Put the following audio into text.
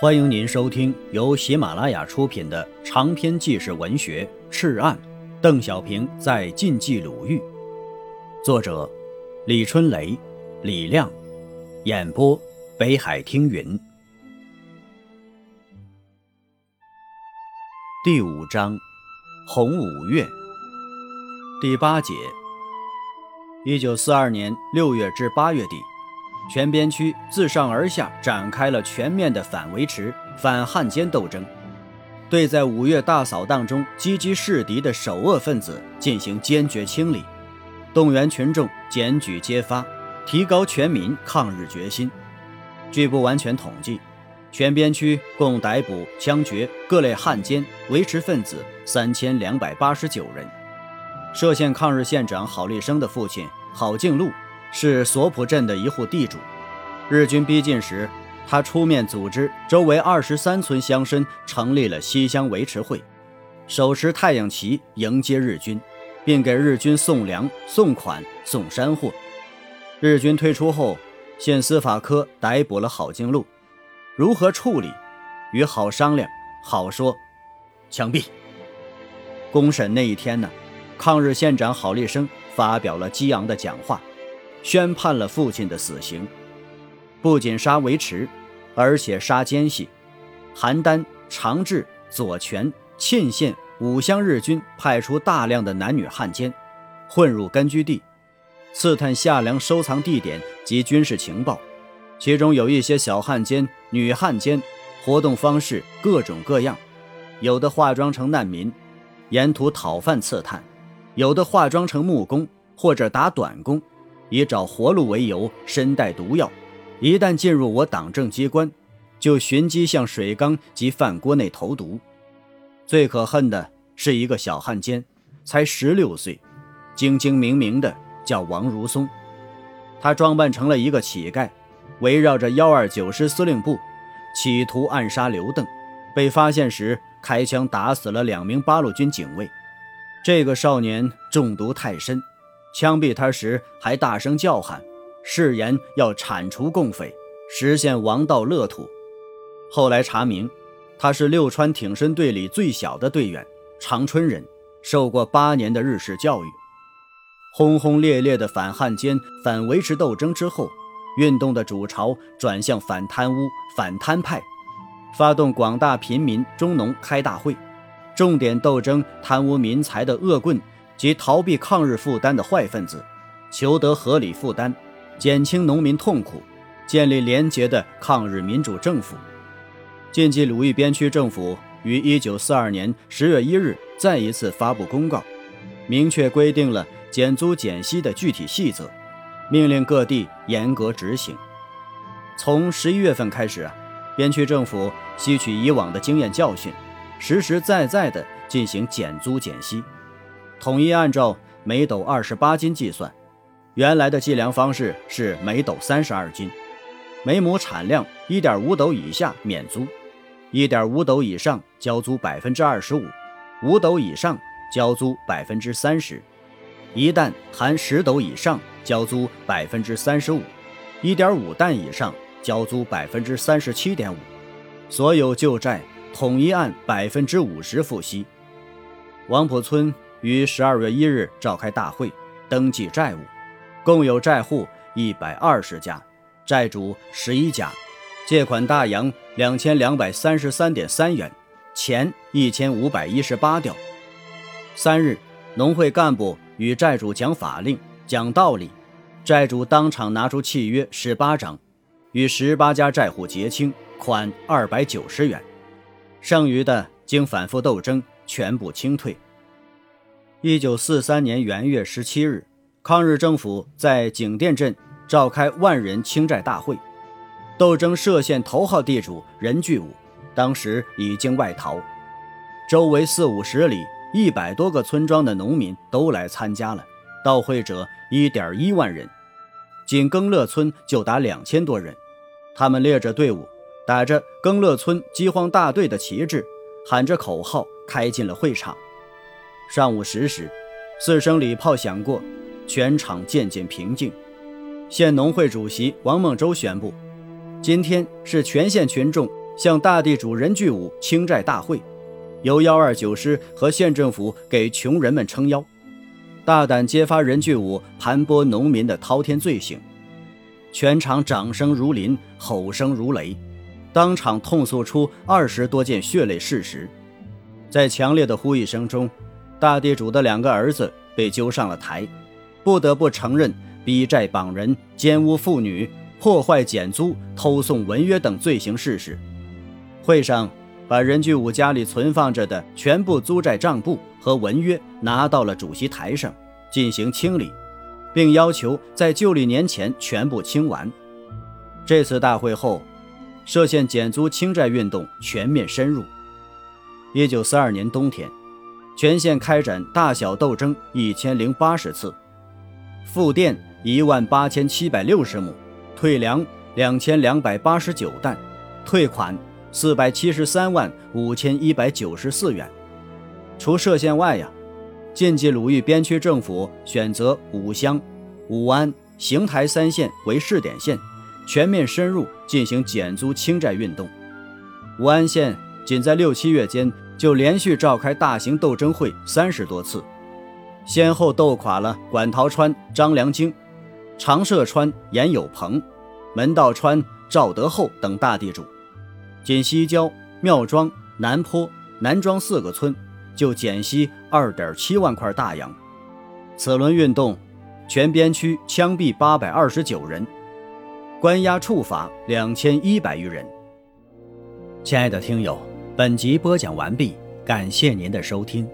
欢迎您收听由喜马拉雅出品的长篇纪实文学《赤案》，邓小平在晋冀鲁豫，作者李春雷、李亮，演播北海听云。第五章，红五月，第八节，一九四二年六月至八月底。全边区自上而下展开了全面的反维持、反汉奸斗争，对在五月大扫荡中积极示敌的首恶分子进行坚决清理，动员群众检举揭发，提高全民抗日决心。据不完全统计，全边区共逮捕、枪决各类汉奸、维持分子三千两百八十九人。涉县抗日县长郝立生的父亲郝敬禄。是索普镇的一户地主。日军逼近时，他出面组织周围二十三村乡绅成立了西乡维持会，手持太阳旗迎接日军，并给日军送粮、送款、送山货。日军退出后，县司法科逮捕了郝敬禄，如何处理？与郝商量，郝说：“枪毙。”公审那一天呢，抗日县长郝立生发表了激昂的讲话。宣判了父亲的死刑，不仅杀维持，而且杀奸细。邯郸、长治、左权、沁县五乡日军派出大量的男女汉奸，混入根据地，刺探夏粮收藏地点及军事情报。其中有一些小汉奸、女汉奸，活动方式各种各样，有的化妆成难民，沿途讨饭刺探；有的化妆成木工或者打短工。以找活路为由，身带毒药，一旦进入我党政机关，就寻机向水缸及饭锅内投毒。最可恨的是一个小汉奸，才十六岁，精精明明的叫王如松，他装扮成了一个乞丐，围绕着幺二九师司令部，企图暗杀刘邓，被发现时开枪打死了两名八路军警卫。这个少年中毒太深。枪毙他时还大声叫喊，誓言要铲除共匪，实现王道乐土。后来查明，他是六川挺身队里最小的队员，长春人，受过八年的日式教育。轰轰烈烈的反汉奸、反维持斗争之后，运动的主潮转向反贪污、反贪派，发动广大平民中农开大会，重点斗争贪污民财的恶棍。及逃避抗日负担的坏分子，求得合理负担，减轻农民痛苦，建立廉洁的抗日民主政府。晋冀鲁豫边区政府于一九四二年十月一日再一次发布公告，明确规定了减租减息的具体细则，命令各地严格执行。从十一月份开始啊，边区政府吸取以往的经验教训，实实在在地进行减租减息。统一按照每斗二十八斤计算，原来的计量方式是每斗三十二斤，每亩产量一点五斗以下免租，一点五斗以上交租百分之二十五，五斗以上交租百分之三十，一担含十斗以上交租百分之三十五，一点五担以上交租百分之三十七点五，所有旧债统一按百分之五十付息。王浦村。于十二月一日召开大会，登记债务，共有债户一百二十家，债主十一家，借款大洋两千两百三十三点三元，钱一千五百一十八吊。三日，农会干部与债主讲法令、讲道理，债主当场拿出契约十八张，与十八家债户结清，款二百九十元，剩余的经反复斗争，全部清退。一九四三年元月十七日，抗日政府在景店镇召开万人清债大会，斗争涉县头号地主任巨武，当时已经外逃。周围四五十里、一百多个村庄的农民都来参加了，到会者一点一万人，仅更乐村就达两千多人。他们列着队伍，打着“更乐村饥荒大队”的旗帜，喊着口号，开进了会场。上午十时，四声礼炮响过，全场渐渐平静。县农会主席王孟洲宣布：“今天是全县群众向大地主任巨武清债大会，由幺二九师和县政府给穷人们撑腰，大胆揭发任巨武盘剥农民的滔天罪行。全场掌声如林，吼声如雷，当场痛诉出二十多件血泪事实。在强烈的呼吁声中，大地主的两个儿子被揪上了台，不得不承认逼债绑人、奸污妇女、破坏减租、偷送文约等罪行事实。会上，把任巨武家里存放着的全部租债账簿和文约拿到了主席台上，进行清理。并要求在旧历年前全部清完。这次大会后，涉县减租清债运动全面深入。一九四二年冬天，全县开展大小斗争一千零八十次，复电一万八千七百六十亩，退粮两千两百八十九担，退款四百七十三万五千一百九十四元。除歙县外呀。晋冀鲁豫边区政府选择武乡、武安、邢台三县为试点县，全面深入进行减租清债运动。武安县仅在六七月间就连续召开大型斗争会三十多次，先后斗垮了管陶川、张良京、长社川严有朋、门道川赵德厚等大地主。仅西郊、庙庄、南坡、南庄四个村。就减息二点七万块大洋，此轮运动，全边区枪毙八百二十九人，关押处罚两千一百余人。亲爱的听友，本集播讲完毕，感谢您的收听。